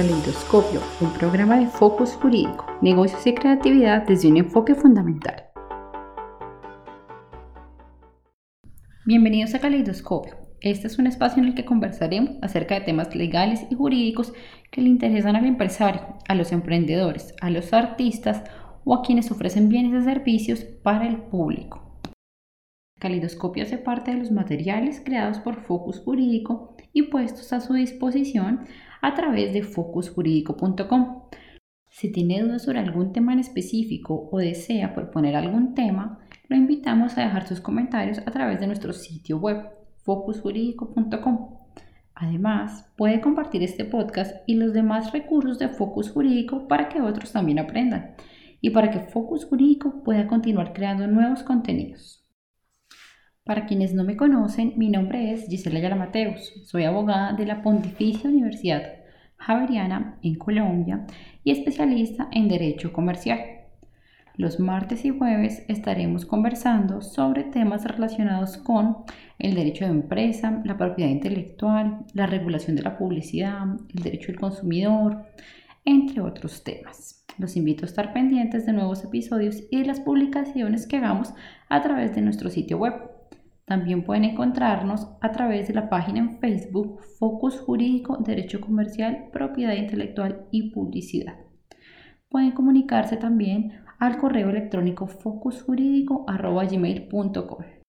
Caleidoscopio, un programa de focus jurídico, negocios y creatividad desde un enfoque fundamental. Bienvenidos a Caleidoscopio. Este es un espacio en el que conversaremos acerca de temas legales y jurídicos que le interesan al empresario, a los emprendedores, a los artistas o a quienes ofrecen bienes y servicios para el público. Calidoscopio hace parte de los materiales creados por Focus Jurídico y puestos a su disposición a través de focusjurídico.com. Si tiene dudas sobre algún tema en específico o desea proponer algún tema, lo invitamos a dejar sus comentarios a través de nuestro sitio web focusjurídico.com. Además, puede compartir este podcast y los demás recursos de Focus Jurídico para que otros también aprendan y para que Focus Jurídico pueda continuar creando nuevos contenidos. Para quienes no me conocen, mi nombre es Gisela Yala Mateus. Soy abogada de la Pontificia Universidad Javeriana en Colombia y especialista en Derecho Comercial. Los martes y jueves estaremos conversando sobre temas relacionados con el derecho de empresa, la propiedad intelectual, la regulación de la publicidad, el derecho del consumidor, entre otros temas. Los invito a estar pendientes de nuevos episodios y de las publicaciones que hagamos a través de nuestro sitio web también pueden encontrarnos a través de la página en Facebook Focus Jurídico, Derecho Comercial, Propiedad Intelectual y Publicidad. Pueden comunicarse también al correo electrónico focusjurídico.gmail.com.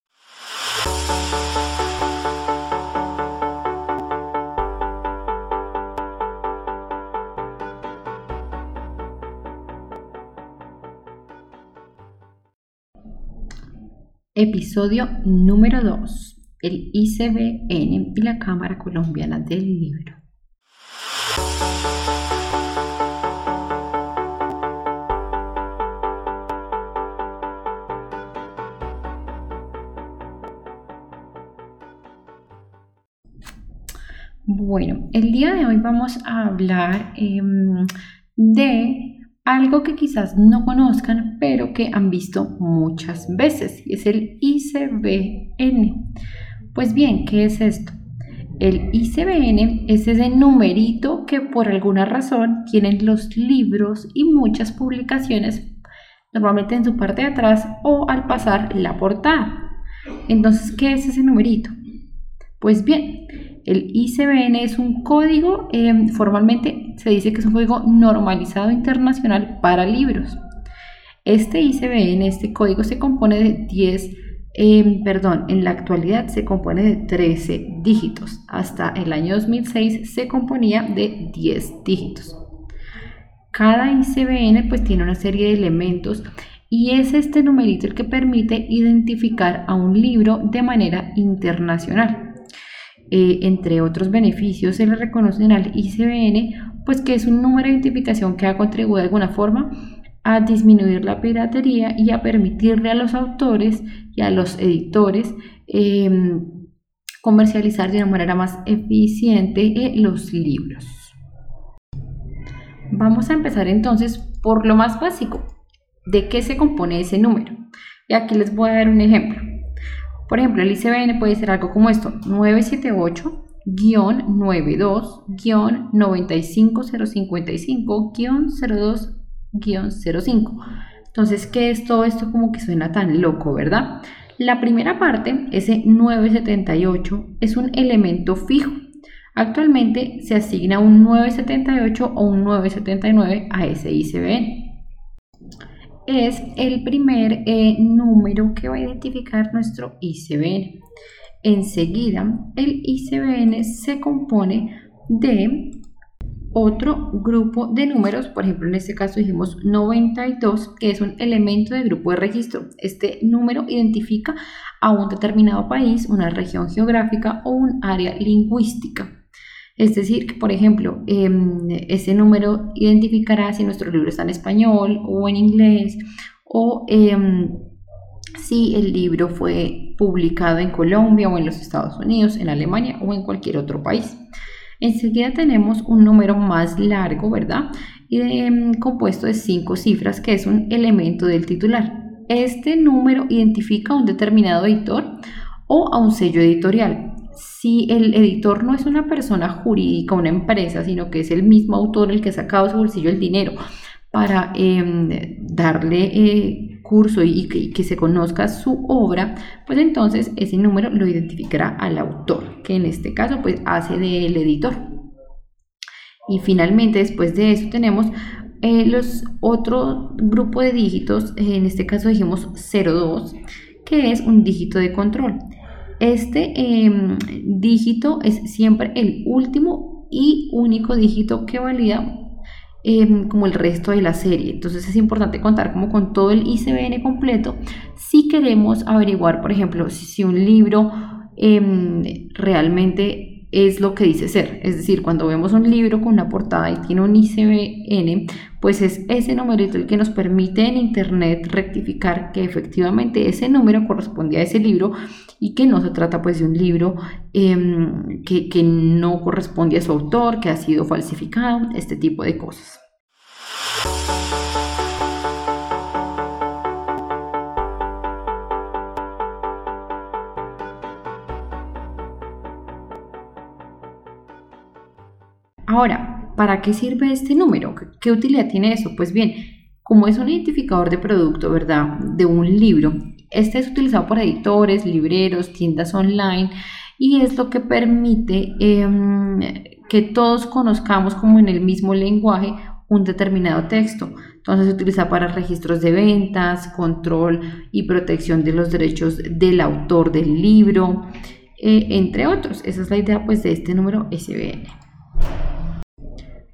Episodio número 2. El ICBN y la Cámara Colombiana del Libro. Bueno, el día de hoy vamos a hablar em, de algo que quizás no conozcan, pero que han visto muchas veces, y es el ICBN. Pues bien, ¿qué es esto? El ICBN es ese numerito que por alguna razón tienen los libros y muchas publicaciones, normalmente en su parte de atrás o al pasar la portada. Entonces, ¿qué es ese numerito? Pues bien, el ICBN es un código, em, formalmente se dice que es un código normalizado internacional para libros. Este ICBN, este código se compone de 10, em, perdón, en la actualidad se compone de 13 dígitos. Hasta el año 2006 se componía de 10 dígitos. Cada ICBN pues tiene una serie de elementos y es este numerito el que permite identificar a un libro de manera internacional. Eh, entre otros beneficios, se le reconocen al ICBN, pues que es un número de identificación que ha contribuido de alguna forma a disminuir la piratería y a permitirle a los autores y a los editores em, comercializar de una manera más eficiente eh, los libros. Vamos a empezar entonces por lo más básico, de qué se compone ese número. Y aquí les voy a dar un ejemplo. Por ejemplo, el ICBN puede ser algo como esto, 978-95055-02-05. Entonces, ¿qué es todo esto como que suena tan loco, verdad? La primera parte, ese 978, es un elemento fijo. Actualmente se asigna un 978 o un 979 a ese ICBN es el primer eh, número que va a identificar nuestro ICBN. Enseguida, el ICBN se compone de otro grupo de números, por ejemplo, en este caso dijimos 92, que es un elemento de grupo de registro. Este número identifica a un determinado país, una región geográfica o un área lingüística. Es decir, que por ejemplo, em, ese número identificará si nuestro libro está en español o en inglés o em, si el libro fue publicado en Colombia o en los Estados Unidos, en Alemania o en cualquier otro país. Enseguida tenemos un número más largo, ¿verdad? Em, compuesto de cinco cifras, que es un elemento del titular. Este número identifica a un determinado editor o a un sello editorial si el editor no es una persona jurídica, una empresa, sino que es el mismo autor el que ha sacado su bolsillo el dinero para em, darle eh, curso y, que, se conozca su obra, pues entonces ese número lo identificará al autor, que en este caso pues hace del editor. Y finalmente después de eso tenemos eh, los otro grupo de dígitos, en este caso dijimos 02, que es un dígito de control. Este em, dígito es siempre el último y único dígito que valida em, como el resto de la serie. Entonces es importante contar como con todo el ICBN completo si queremos averiguar, por ejemplo, si, un libro em, realmente es lo que dice ser. Es decir, cuando vemos un libro con una portada y tiene un ICBN, pues es ese numerito el que nos permite en Internet rectificar que efectivamente ese número corresponde a ese libro y que no se trata pues de un libro em, que, que no corresponde a su autor, que ha sido falsificado, este tipo de cosas. Ahora, ¿para qué sirve este número? ¿Qué utilidad tiene eso? Pues bien, como es un identificador de producto, ¿verdad? De un libro, este es utilizado por editores, libreros, tiendas online y es lo que permite em, que todos conozcamos como en el mismo lenguaje un determinado texto. Entonces se utiliza para registros de ventas, control y protección de los derechos del autor del libro, eh, entre otros. Esa es la idea pues de este número SBN.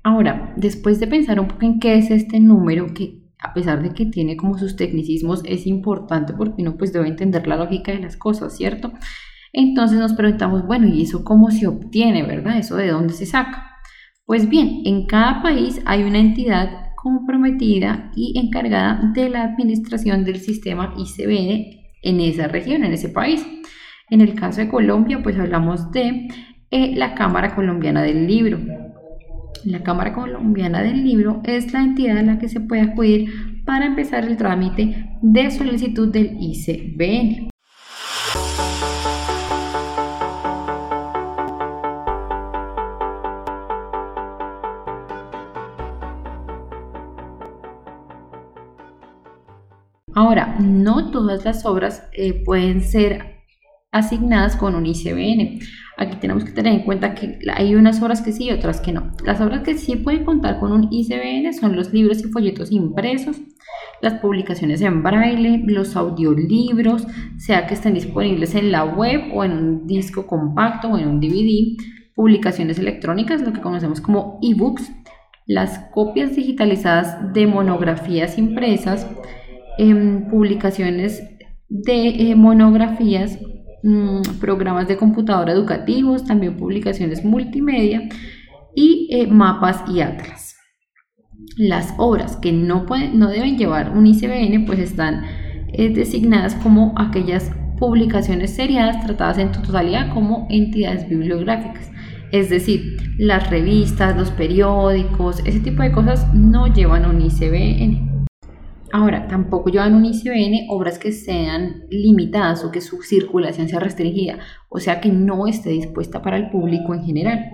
Ahora, después de pensar un poco en qué es este número, que a pesar de que tiene como sus tecnicismos, es importante porque uno pues debe entender la lógica de las cosas, ¿cierto? Entonces nos preguntamos, bueno, ¿y eso cómo se obtiene, verdad? ¿Eso de dónde se saca? Pues bien, en cada país hay una entidad comprometida y encargada de la administración del sistema ICBN en esa región, en ese país. En el caso de Colombia, pues hablamos de eh, la Cámara Colombiana del Libro. La Cámara Colombiana del Libro es la entidad a la que se puede acudir para empezar el trámite de solicitud del ICBN. Ahora, no todas las obras eh, pueden ser asignadas con un ICBN. Aquí tenemos que tener en cuenta que hay unas obras que sí y otras que no. Las obras que sí pueden contar con un ICBN son los libros y folletos impresos, las publicaciones en braille, los audiolibros, sea que estén disponibles en la web o en un disco compacto o en un DVD, publicaciones electrónicas, lo que conocemos como ebooks, las copias digitalizadas de monografías impresas, em, publicaciones de eh, monografías Mm, programas de computadora educativos, también publicaciones multimedia y eh, mapas y atlas. Las obras que no, pueden, no deben llevar un ICBN pues están eh, designadas como aquellas publicaciones seriadas tratadas en totalidad como entidades bibliográficas. Es decir, las revistas, los periódicos, ese tipo de cosas no llevan un ICBN. Ahora, tampoco llevan un ICBN obras que sean limitadas o que su circulación sea restringida, o sea que no esté dispuesta para el público en general.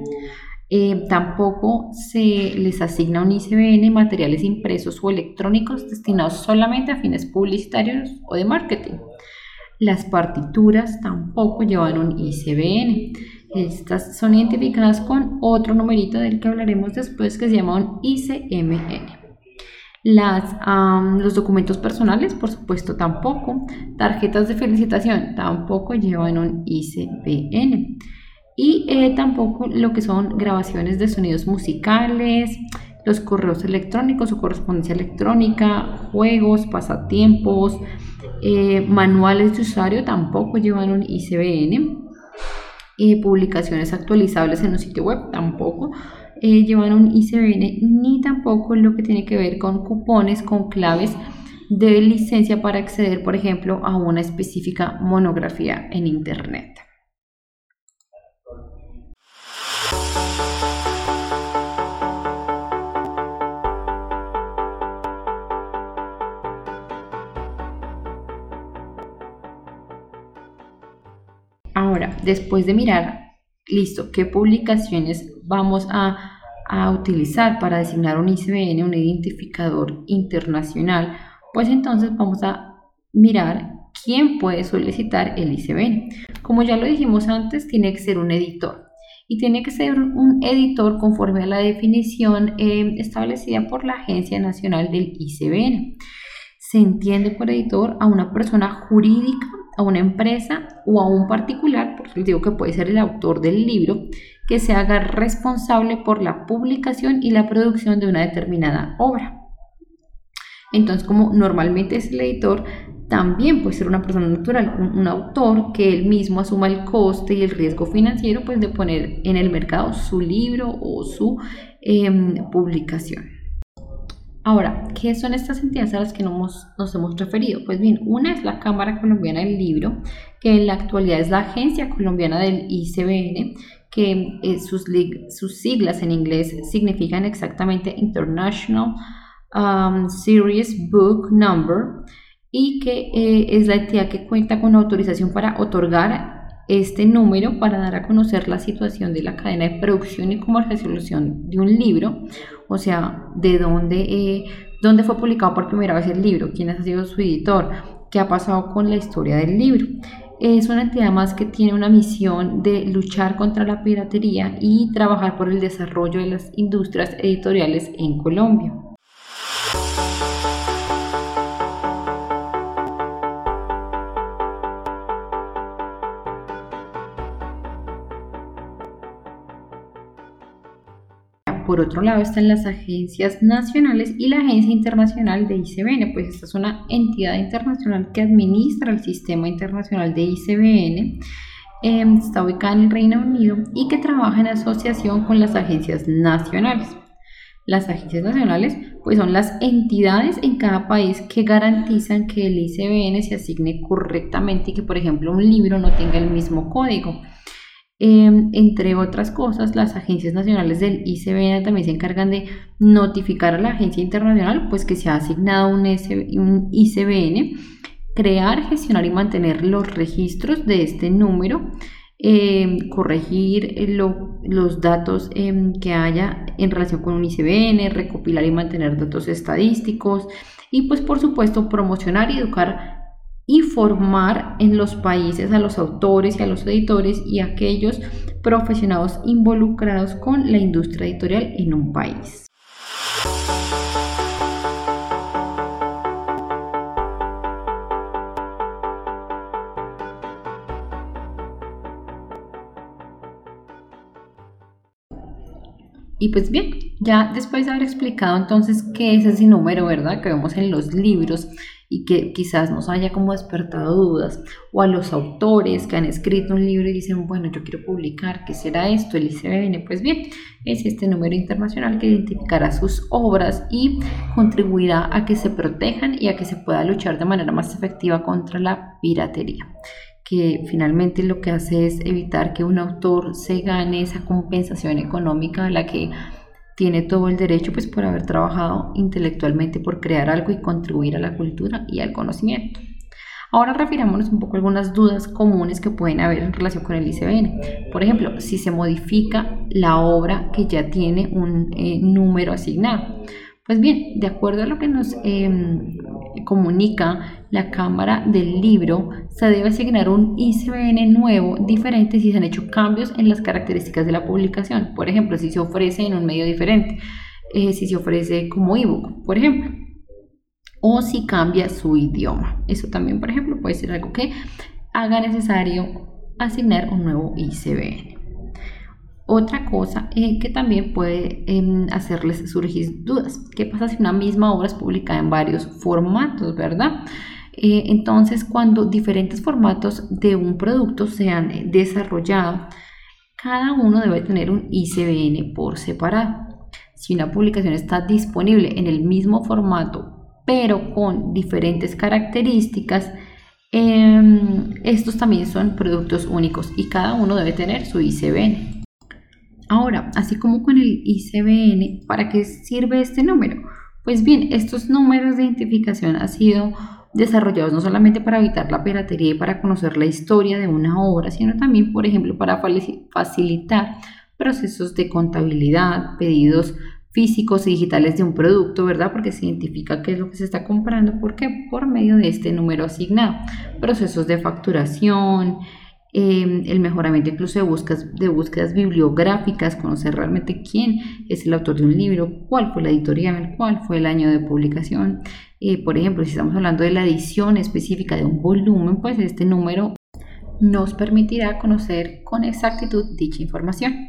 Eh, tampoco se les asigna un ICBN materiales impresos o electrónicos destinados solamente a fines publicitarios o de marketing. Las partituras tampoco llevan un ICBN. Estas son identificadas con otro numerito del que hablaremos después que se llama un ICMN. Las, los documentos personales, por supuesto, tampoco. Tarjetas de felicitación tampoco llevan un ICBN. Y eh, tampoco lo que son grabaciones de sonidos musicales, los correos electrónicos o correspondencia electrónica, juegos, pasatiempos, eh, manuales de usuario tampoco llevan un ICBN. y publicaciones actualizables en un sitio web tampoco eh, llevan un ICBN ni tampoco lo que tiene que ver con cupones con claves de licencia para acceder, por ejemplo, a una específica monografía en Internet. Ahora, después de mirar listo, ¿qué publicaciones vamos a, utilizar para designar un ICBN, un identificador internacional? Pues entonces vamos a mirar quién puede solicitar el ICBN. Como ya lo dijimos antes, tiene que ser un editor y tiene que ser un editor conforme a la definición eh, establecida por la Agencia Nacional del ICBN. Se entiende por editor a una persona jurídica a una empresa o a un particular, porque digo que puede ser el autor del libro, que se haga responsable por la publicación y la producción de una determinada obra. Entonces, como normalmente es el editor, también puede ser una persona natural, un, autor que él mismo asuma el coste y el riesgo financiero pues, de poner en el mercado su libro o su em, publicación. Ahora, ¿qué son estas entidades a las que nos, hemos referido? Pues bien, una es la Cámara Colombiana del Libro, que en la actualidad es la Agencia Colombiana del ICBN, que eh, sus, siglas en inglés significan exactamente International um, Series Book Number, y que eh, es la entidad que cuenta con autorización para otorgar este número para dar a conocer la situación de la cadena de producción y comercialización de un libro, o sea, de dónde, eh, dónde fue publicado por primera vez el libro, quién ha sido su editor, qué ha pasado con la historia del libro. Es una entidad más que tiene una misión de luchar contra la piratería y trabajar por el desarrollo de las industrias editoriales en Colombia. Por otro lado están las agencias nacionales y la Agencia Internacional de ICBN, pues esta es una entidad internacional que administra el sistema internacional de ICBN, em, está ubicada en el Reino Unido y que trabaja en asociación con las agencias nacionales. Las agencias nacionales pues son las entidades en cada país que garantizan que el ICBN se asigne correctamente y que por ejemplo un libro no tenga el mismo código. Em, entre otras cosas, las agencias nacionales del ICBN también se encargan de notificar a la agencia internacional pues que se ha asignado un, ICBN, crear, gestionar y mantener los registros de este número, em, corregir los datos em, que haya en relación con un ICBN, recopilar y mantener datos estadísticos y pues por supuesto promocionar y educar y formar en los países a los autores y a los editores y a aquellos profesionados involucrados con la industria editorial en un país. Y pues bien, ya después de haber explicado entonces qué es ese número, ¿verdad? Que vemos en los libros y que quizás nos haya como despertado dudas, o a los autores que han escrito un libro y dicen, bueno, yo quiero publicar, ¿qué será esto? El ICBN, pues bien, es este número internacional que identificará sus obras y contribuirá a que se protejan y a que se pueda luchar de manera más efectiva contra la piratería que finalmente lo que hace es evitar que un autor se gane esa compensación económica a la que tiene todo el derecho pues por haber trabajado intelectualmente por crear algo y contribuir a la cultura y al conocimiento. Ahora refirámonos un poco a algunas dudas comunes que pueden haber en relación con el ICBN. Por ejemplo, si se modifica la obra que ya tiene un eh, número asignado. Pues bien, de acuerdo a lo que nos em, comunica la Cámara del Libro, se debe asignar un ICBN nuevo diferente si se han hecho cambios en las características de la publicación. Por ejemplo, si se ofrece en un medio diferente, eh, si se ofrece como ebook, por ejemplo, o si cambia su idioma. Eso también, por ejemplo, puede ser algo que haga necesario asignar un nuevo ICBN. Otra cosa eh, que también puede em, hacerles surgir dudas. ¿Qué pasa si una misma obra es publicada en varios formatos, verdad? Eh, entonces, cuando diferentes formatos de un producto se han eh, desarrollado, cada uno debe tener un ICBN por separado. Si una publicación está disponible en el mismo formato, pero con diferentes características, em, estos también son productos únicos y cada uno debe tener su ICBN. Ahora, así como con el ICBN, ¿para qué sirve este número? Pues bien, estos números de identificación han sido desarrollados no solamente para evitar la piratería y para conocer la historia de una obra, sino también, por ejemplo, para facilitar procesos de contabilidad, pedidos físicos y digitales de un producto, ¿verdad? Porque se identifica qué es lo que se está comprando, porque por medio de este número asignado, procesos de facturación, em, el mejoramiento incluso de búsquedas, de búsquedas bibliográficas, conocer realmente quién es el autor de un libro, cuál fue la editorial, cuál fue el año de publicación. Eh, por ejemplo, si estamos hablando de la edición específica de un volumen, pues este número nos permitirá conocer con exactitud dicha información.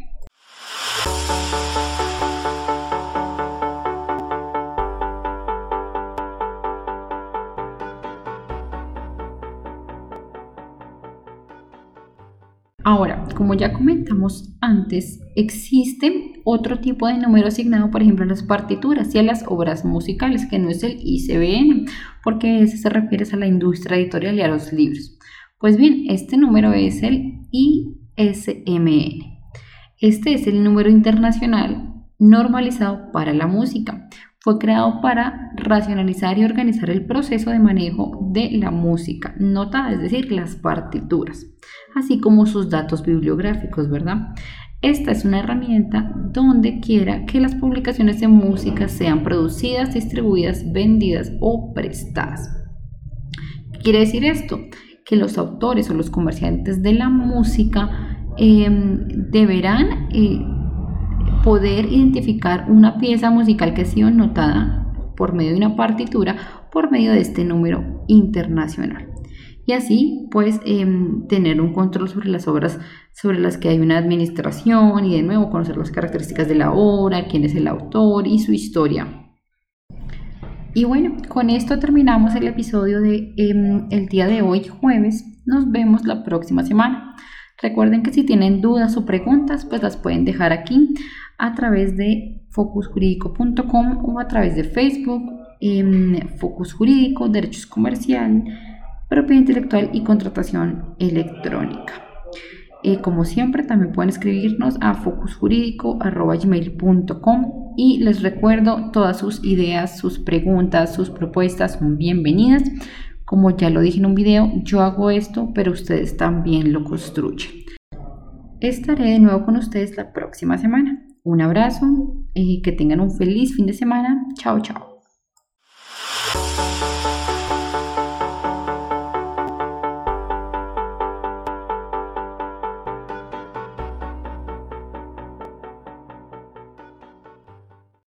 Ahora, como ya comentamos antes, existe otro tipo de número asignado, por ejemplo, a las partituras y a las obras musicales, que no es el ICBN, porque ese se refiere a la industria editorial y a los libros. Pues bien, este número es el ISMN. Este es el número internacional normalizado para la música. Fue creado para racionalizar y organizar el proceso de manejo de la música, nota, es decir, las partituras, así como sus datos bibliográficos, ¿verdad? Esta es una herramienta donde quiera que las publicaciones de música sean producidas, distribuidas, vendidas o prestadas. ¿Qué quiere decir esto? Que los autores o los comerciantes de la música em, deberán eh, poder identificar una pieza musical que ha sido notada por medio de una partitura por medio de este número internacional. Y así, pues, em, tener un control sobre las obras sobre las que hay una administración y de nuevo conocer las características de la obra, quién es el autor y su historia. Y bueno, con esto terminamos el episodio de em, el día de hoy, jueves. Nos vemos la próxima semana. Recuerden que si tienen dudas o preguntas, pues las pueden dejar aquí a través de focusjurídico.com o a través de Facebook, Focus Jurídico, Derechos Comercial, Propiedad Intelectual y Contratación Electrónica. Eh, como siempre, también pueden escribirnos a focusjurídico.com y les recuerdo, todas sus ideas, sus preguntas, sus propuestas son bienvenidas. Como ya lo dije en un video, yo hago esto, pero ustedes también lo construyen. Estaré de nuevo con ustedes la próxima semana. Un abrazo y que tengan un feliz fin de semana. Chao, chao.